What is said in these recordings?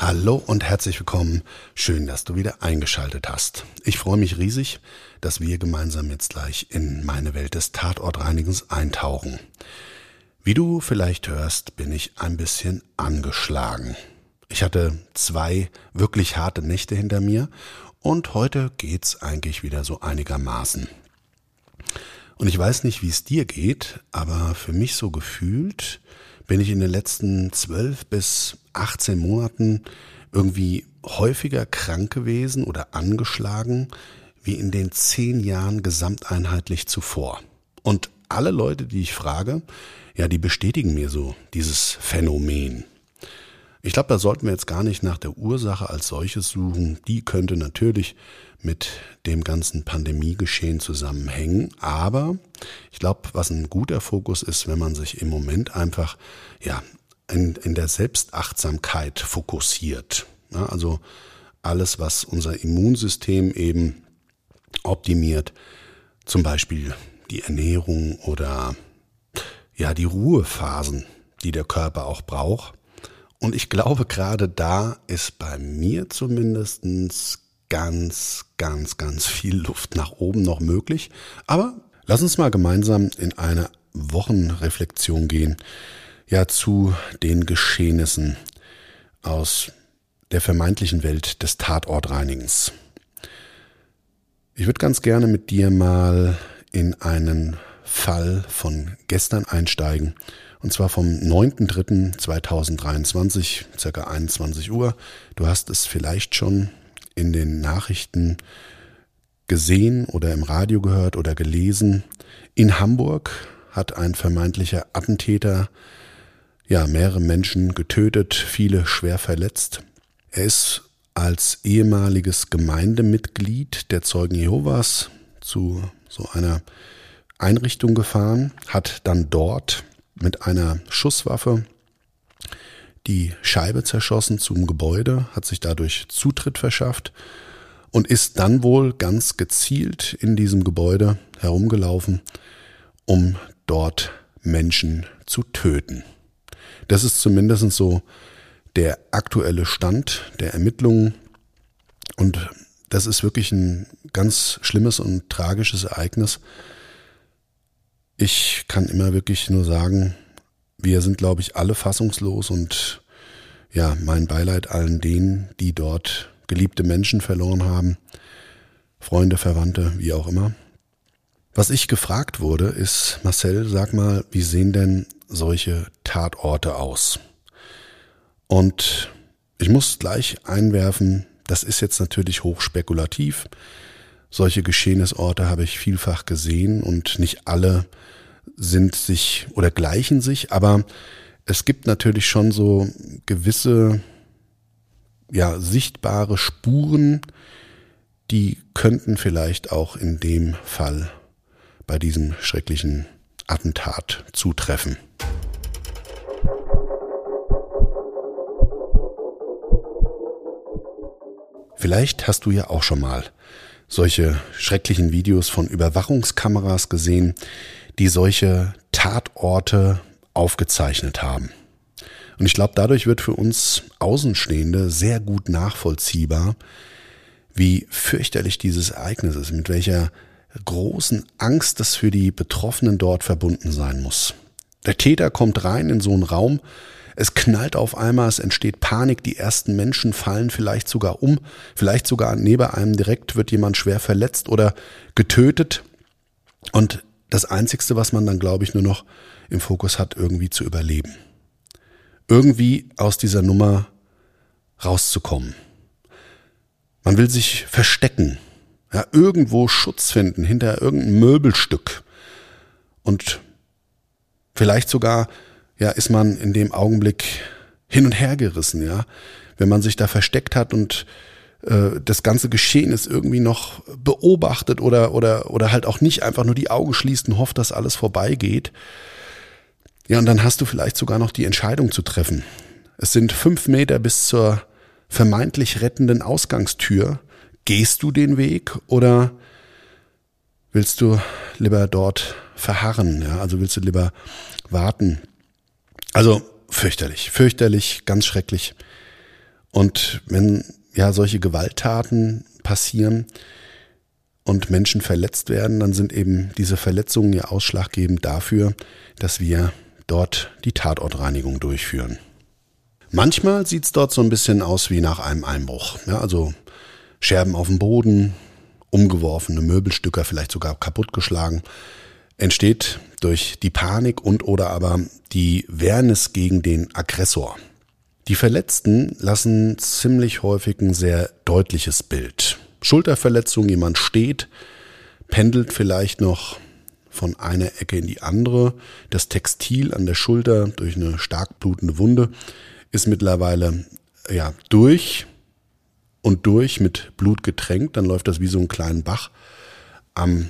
Hallo und herzlich willkommen. Schön, dass du wieder eingeschaltet hast. Ich freue mich riesig, dass wir gemeinsam jetzt gleich in meine Welt des Tatortreinigens eintauchen. Wie du vielleicht hörst, bin ich ein bisschen angeschlagen. Ich hatte zwei wirklich harte Nächte hinter mir und heute geht's eigentlich wieder so einigermaßen. Und ich weiß nicht, wie es dir geht, aber für mich so gefühlt bin ich in den letzten zwölf bis 18 Monaten irgendwie häufiger krank gewesen oder angeschlagen wie in den zehn Jahren gesamteinheitlich zuvor. Und alle Leute, die ich frage, ja, die bestätigen mir so dieses Phänomen. Ich glaube, da sollten wir jetzt gar nicht nach der Ursache als solches suchen. Die könnte natürlich mit dem ganzen Pandemiegeschehen zusammenhängen. Aber ich glaube, was ein guter Fokus ist, wenn man sich im Moment einfach ja in, in der Selbstachtsamkeit fokussiert. Ja, also alles, was unser Immunsystem eben optimiert, zum Beispiel die Ernährung oder ja die Ruhephasen, die der Körper auch braucht. Und ich glaube, gerade da ist bei mir zumindestens ganz, ganz, ganz viel Luft nach oben noch möglich. Aber lass uns mal gemeinsam in eine Wochenreflexion gehen, ja zu den Geschehnissen aus der vermeintlichen Welt des Tatortreinigens. Ich würde ganz gerne mit dir mal in einen Fall von gestern einsteigen, und zwar vom 9.3.2023, circa 21 Uhr. Du hast es vielleicht schon in den Nachrichten gesehen oder im Radio gehört oder gelesen. In Hamburg hat ein vermeintlicher Attentäter ja mehrere Menschen getötet, viele schwer verletzt. Er ist als ehemaliges Gemeindemitglied der Zeugen Jehovas zu so einer Einrichtung gefahren, hat dann dort mit einer Schusswaffe die Scheibe zerschossen zum Gebäude, hat sich dadurch Zutritt verschafft und ist dann wohl ganz gezielt in diesem Gebäude herumgelaufen, um dort Menschen zu töten. Das ist zumindest so der aktuelle Stand der Ermittlungen und das ist wirklich ein ganz schlimmes und tragisches Ereignis. Ich kann immer wirklich nur sagen, wir sind, glaube ich, alle fassungslos und ja, mein Beileid allen denen, die dort geliebte Menschen verloren haben, Freunde, Verwandte, wie auch immer. Was ich gefragt wurde, ist, Marcel, sag mal, wie sehen denn solche Tatorte aus? Und ich muss gleich einwerfen, das ist jetzt natürlich hochspekulativ. Solche Geschehnisorte habe ich vielfach gesehen und nicht alle sind sich oder gleichen sich, aber es gibt natürlich schon so gewisse, ja, sichtbare Spuren, die könnten vielleicht auch in dem Fall bei diesem schrecklichen Attentat zutreffen. Vielleicht hast du ja auch schon mal solche schrecklichen Videos von Überwachungskameras gesehen, die solche Tatorte aufgezeichnet haben. Und ich glaube, dadurch wird für uns Außenstehende sehr gut nachvollziehbar, wie fürchterlich dieses Ereignis ist, mit welcher großen Angst das für die Betroffenen dort verbunden sein muss. Der Täter kommt rein in so einen Raum, es knallt auf einmal, es entsteht Panik, die ersten Menschen fallen vielleicht sogar um, vielleicht sogar neben einem direkt wird jemand schwer verletzt oder getötet. Und das Einzigste, was man dann, glaube ich, nur noch im Fokus hat, irgendwie zu überleben. Irgendwie aus dieser Nummer rauszukommen. Man will sich verstecken, ja, irgendwo Schutz finden hinter irgendeinem Möbelstück. Und vielleicht sogar, ja, ist man in dem Augenblick hin und her gerissen, ja. Wenn man sich da versteckt hat und äh, das ganze Geschehen ist irgendwie noch beobachtet oder, oder, oder halt auch nicht einfach nur die Augen schließt und hofft, dass alles vorbeigeht. Ja, und dann hast du vielleicht sogar noch die Entscheidung zu treffen. Es sind fünf Meter bis zur vermeintlich rettenden Ausgangstür. Gehst du den Weg oder willst du lieber dort verharren? Ja, also willst du lieber warten? Also fürchterlich, fürchterlich, ganz schrecklich. Und wenn ja solche Gewalttaten passieren und Menschen verletzt werden, dann sind eben diese Verletzungen ja ausschlaggebend dafür, dass wir dort die Tatortreinigung durchführen. Manchmal sieht's dort so ein bisschen aus wie nach einem Einbruch. Ja, also Scherben auf dem Boden, umgeworfene Möbelstücke, vielleicht sogar kaputtgeschlagen, entsteht durch die Panik und oder aber die Wehrnis gegen den Aggressor. Die Verletzten lassen ziemlich häufig ein sehr deutliches Bild. Schulterverletzung, jemand steht, pendelt vielleicht noch von einer Ecke in die andere. Das Textil an der Schulter durch eine stark blutende Wunde ist mittlerweile ja durch und durch mit Blut getränkt. Dann läuft das wie so ein kleinen Bach am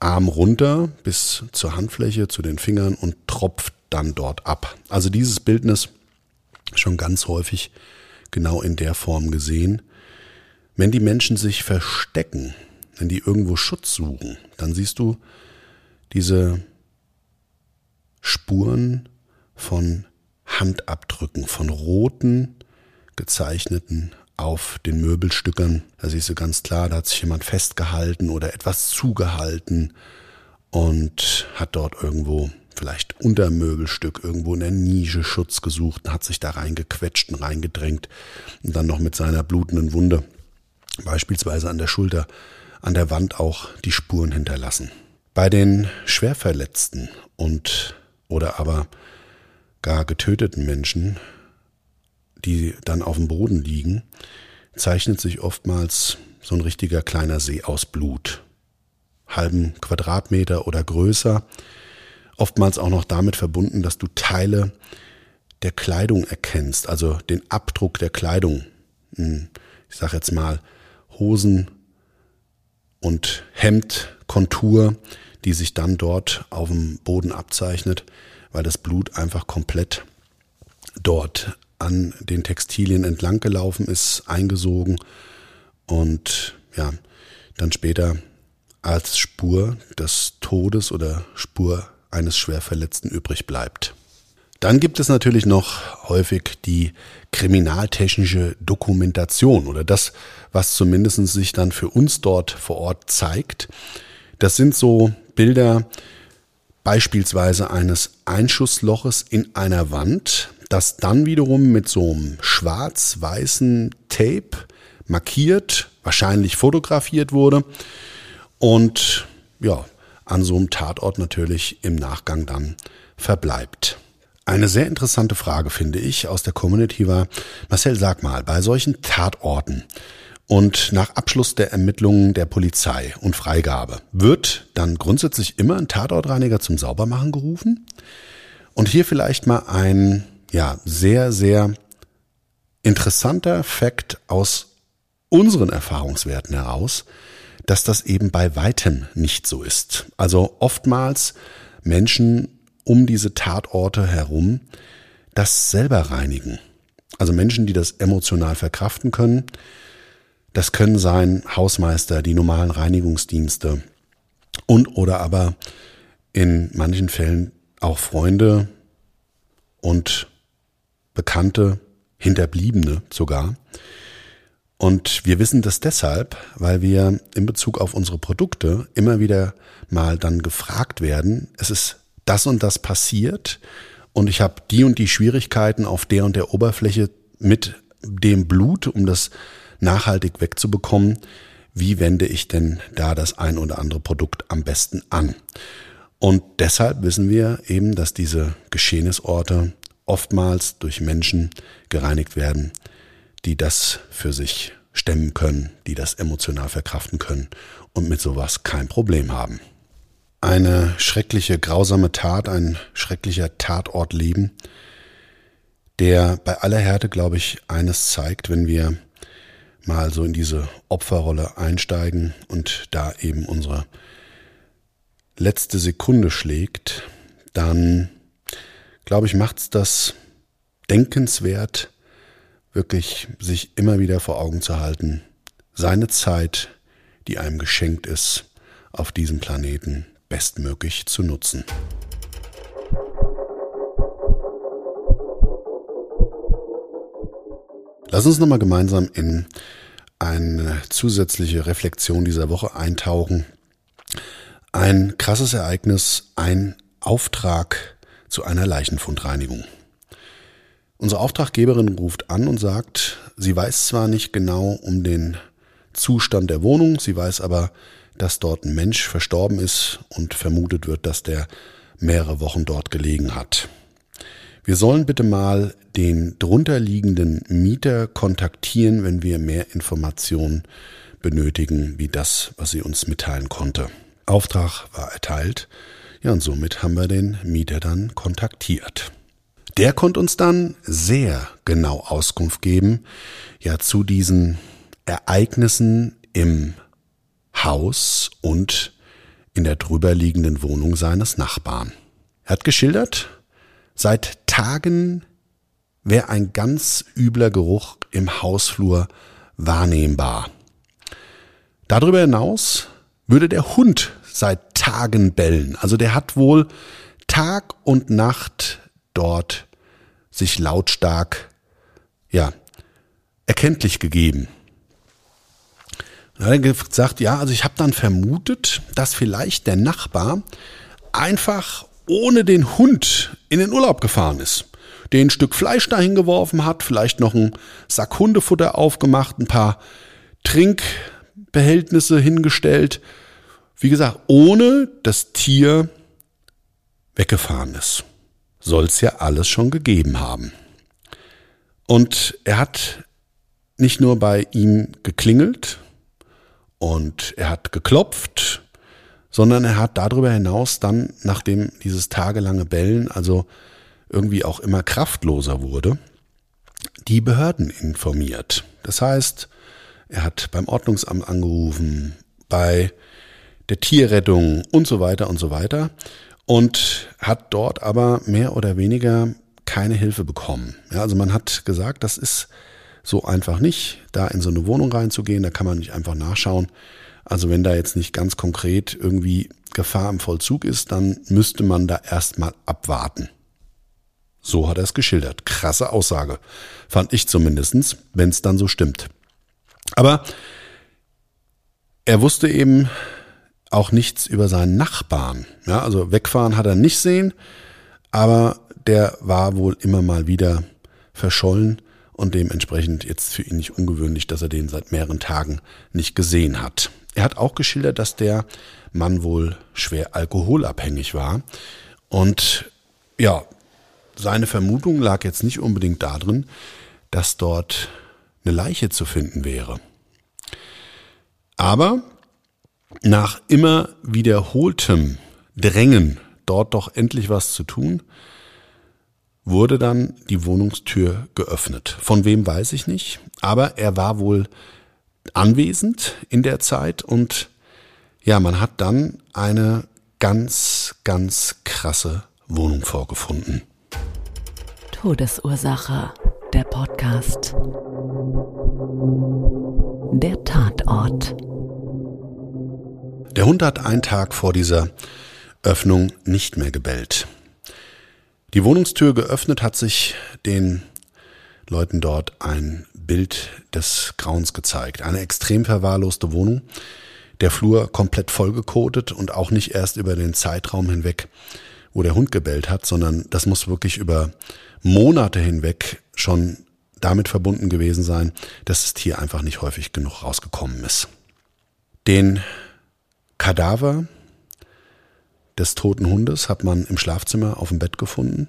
Arm runter bis zur Handfläche, zu den Fingern und tropft dann dort ab. Also dieses Bildnis schon ganz häufig genau in der Form gesehen. Wenn die Menschen sich verstecken, wenn die irgendwo Schutz suchen, dann siehst du diese Spuren von Handabdrücken, von roten gezeichneten auf den Möbelstückern. Da siehst du ganz klar, da hat sich jemand festgehalten oder etwas zugehalten und hat dort irgendwo vielleicht unter Möbelstück irgendwo in der Nische Schutz gesucht und hat sich da reingequetscht und reingedrängt und dann noch mit seiner blutenden Wunde, beispielsweise an der Schulter, an der Wand auch die Spuren hinterlassen. Bei den Schwerverletzten und oder aber gar getöteten Menschen, die dann auf dem Boden liegen, zeichnet sich oftmals so ein richtiger kleiner See aus Blut. Halben Quadratmeter oder größer, oftmals auch noch damit verbunden, dass du Teile der Kleidung erkennst, also den Abdruck der Kleidung. Hm, ich sage jetzt mal Hosen und Hemdkontur, die sich dann dort auf dem Boden abzeichnet, weil das Blut einfach komplett dort an den Textilien entlang gelaufen ist, eingesogen und ja, dann später als Spur des Todes oder Spur eines Schwerverletzten übrig bleibt. Dann gibt es natürlich noch häufig die kriminaltechnische Dokumentation oder das, was zumindest sich dann für uns dort vor Ort zeigt. Das sind so Bilder beispielsweise eines Einschussloches in einer Wand, das dann wiederum mit so einem schwarz-weißen Tape markiert, wahrscheinlich fotografiert wurde und ja, an so einem Tatort natürlich im Nachgang dann verbleibt. Eine sehr interessante Frage finde ich aus der Community war, Marcel, sag mal, bei solchen Tatorten und nach Abschluss der Ermittlungen der Polizei und Freigabe wird dann grundsätzlich immer ein Tatortreiniger zum Saubermachen gerufen? Und hier vielleicht mal ein, ja, sehr, sehr interessanter Fakt aus unseren Erfahrungswerten heraus dass das eben bei weitem nicht so ist. Also oftmals Menschen um diese Tatorte herum das selber reinigen. Also Menschen, die das emotional verkraften können. Das können sein Hausmeister, die normalen Reinigungsdienste und oder aber in manchen Fällen auch Freunde und Bekannte, Hinterbliebene sogar. Und wir wissen das deshalb, weil wir in Bezug auf unsere Produkte immer wieder mal dann gefragt werden, es ist das und das passiert und ich habe die und die Schwierigkeiten auf der und der Oberfläche mit dem Blut, um das nachhaltig wegzubekommen. Wie wende ich denn da das ein oder andere Produkt am besten an? Und deshalb wissen wir eben, dass diese Geschehnisorte oftmals durch Menschen gereinigt werden, die das für sich stemmen können, die das emotional verkraften können und mit sowas kein Problem haben. Eine schreckliche, grausame Tat, ein schrecklicher Tatortleben, der bei aller Härte, glaube ich, eines zeigt, wenn wir mal so in diese Opferrolle einsteigen und da eben unsere letzte Sekunde schlägt, dann glaube ich, macht's das denkenswert, wirklich sich immer wieder vor Augen zu halten, seine Zeit, die einem geschenkt ist, auf diesem Planeten bestmöglich zu nutzen. Lass uns nochmal gemeinsam in eine zusätzliche Reflexion dieser Woche eintauchen. Ein krasses Ereignis, ein Auftrag zu einer Leichenfundreinigung. Unsere Auftraggeberin ruft an und sagt, sie weiß zwar nicht genau um den Zustand der Wohnung, sie weiß aber, dass dort ein Mensch verstorben ist und vermutet wird, dass der mehrere Wochen dort gelegen hat. Wir sollen bitte mal den drunterliegenden Mieter kontaktieren, wenn wir mehr Informationen benötigen, wie das, was sie uns mitteilen konnte. Auftrag war erteilt. Ja, und somit haben wir den Mieter dann kontaktiert. Der konnte uns dann sehr genau Auskunft geben, ja, zu diesen Ereignissen im Haus und in der drüberliegenden Wohnung seines Nachbarn. Er hat geschildert, seit Tagen wäre ein ganz übler Geruch im Hausflur wahrnehmbar. Darüber hinaus würde der Hund seit Tagen bellen. Also der hat wohl Tag und Nacht dort sich lautstark, ja, erkenntlich gegeben. Dann hat er gesagt, ja, also ich habe dann vermutet, dass vielleicht der Nachbar einfach ohne den Hund in den Urlaub gefahren ist. Den Stück Fleisch dahin geworfen hat, vielleicht noch einen Sack Hundefutter aufgemacht, ein paar Trinkbehältnisse hingestellt. Wie gesagt, ohne das Tier weggefahren ist. Soll es ja alles schon gegeben haben. Und er hat nicht nur bei ihm geklingelt, und er hat geklopft, sondern er hat darüber hinaus dann, nachdem dieses tagelange Bellen also irgendwie auch immer kraftloser wurde, die Behörden informiert. Das heißt, er hat beim Ordnungsamt angerufen, bei der Tierrettung und so weiter und so weiter und hat dort aber mehr oder weniger keine Hilfe bekommen. Ja, also man hat gesagt, das ist so einfach nicht, da in so eine Wohnung reinzugehen. Da kann man nicht einfach nachschauen. Also wenn da jetzt nicht ganz konkret irgendwie Gefahr im Vollzug ist, dann müsste man da erstmal abwarten. So hat er es geschildert. Krasse Aussage. Fand ich zumindestens, wenn es dann so stimmt. Aber er wusste eben auch nichts über seinen Nachbarn. Ja, also wegfahren hat er nicht sehen, aber der war wohl immer mal wieder verschollen und dementsprechend jetzt für ihn nicht ungewöhnlich, dass er den seit mehreren Tagen nicht gesehen hat. Er hat auch geschildert, dass der Mann wohl schwer alkoholabhängig war und ja, seine Vermutung lag jetzt nicht unbedingt darin, dass dort eine Leiche zu finden wäre. Aber nach immer wiederholtem Drängen, dort doch endlich was zu tun, wurde dann die Wohnungstür geöffnet. Von wem weiß ich nicht, aber er war wohl anwesend in der Zeit und ja, man hat dann eine ganz, ganz krasse Wohnung vorgefunden. Todesursache, der Podcast. Der Tatort. Der Hund hat einen Tag vor dieser Öffnung nicht mehr gebellt. Die Wohnungstür geöffnet hat sich den Leuten dort ein Bild des Grauens gezeigt. Eine extrem verwahrloste Wohnung, der Flur komplett vollgekotet und auch nicht erst über den Zeitraum hinweg, wo der Hund gebellt hat, sondern das muss wirklich über Monate hinweg schon damit verbunden gewesen sein, dass das Tier einfach nicht häufig genug rausgekommen ist. Den Kadaver des toten Hundes hat man im Schlafzimmer auf dem Bett gefunden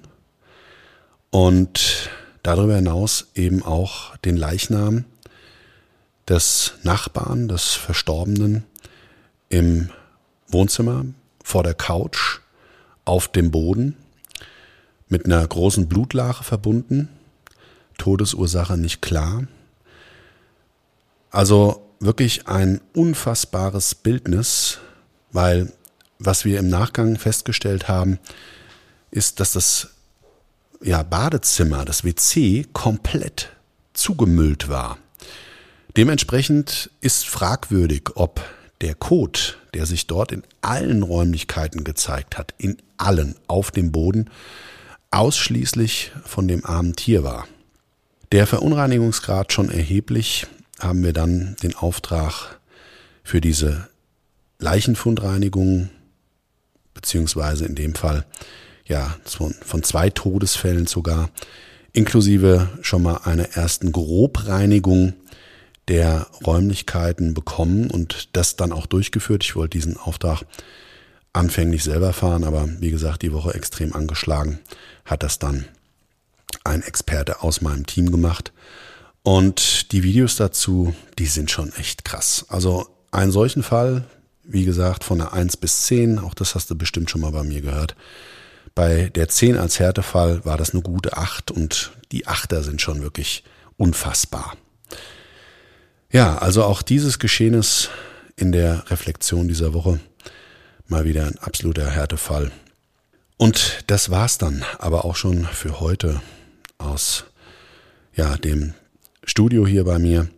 und darüber hinaus eben auch den Leichnam des Nachbarn, des Verstorbenen im Wohnzimmer vor der Couch auf dem Boden mit einer großen Blutlache verbunden. Todesursache nicht klar. Also wirklich ein unfassbares Bildnis, weil was wir im Nachgang festgestellt haben, ist, dass das ja, Badezimmer, das WC, komplett zugemüllt war. Dementsprechend ist fragwürdig, ob der Code, der sich dort in allen Räumlichkeiten gezeigt hat, in allen auf dem Boden, ausschließlich von dem armen Tier war. Der Verunreinigungsgrad schon erheblich, haben wir dann den Auftrag für diese Leichenfundreinigung, beziehungsweise in dem Fall ja von, von zwei Todesfällen sogar, inklusive schon mal einer ersten Grobreinigung der Räumlichkeiten bekommen und das dann auch durchgeführt. Ich wollte diesen Auftrag anfänglich selber fahren, aber wie gesagt, die Woche extrem angeschlagen, hat das dann ein Experte aus meinem Team gemacht. Und die Videos dazu, die sind schon echt krass. Also einen solchen Fall, wie gesagt, von der 1 bis 10, auch das hast du bestimmt schon mal bei mir gehört. Bei der 10 als Härtefall war das eine gute 8 und die Achter sind schon wirklich unfassbar. Ja, also auch dieses Geschehnis in der Reflexion dieser Woche mal wieder ein absoluter Härtefall. Und das war's dann aber auch schon für heute aus ja, dem Studio hier bei mir.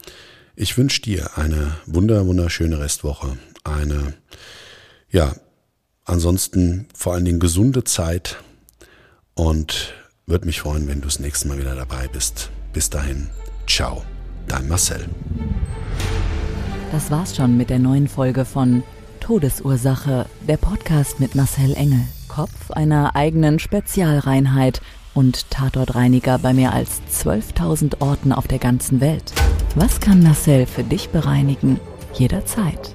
Ich wünsche dir eine wunder wunderschöne Restwoche, eine ja, ansonsten vor allen Dingen gesunde Zeit und würde mich freuen, wenn du das nächste Mal wieder dabei bist. Bis dahin, ciao, dein Marcel. Das war's schon mit der neuen Folge von Todesursache, der Podcast mit Marcel Engel, Kopf einer eigenen Spezialreinheit und Tatortreiniger bei mehr als 12.000 Orten auf der ganzen Welt. Was kann Marcel für dich bereinigen? Jederzeit.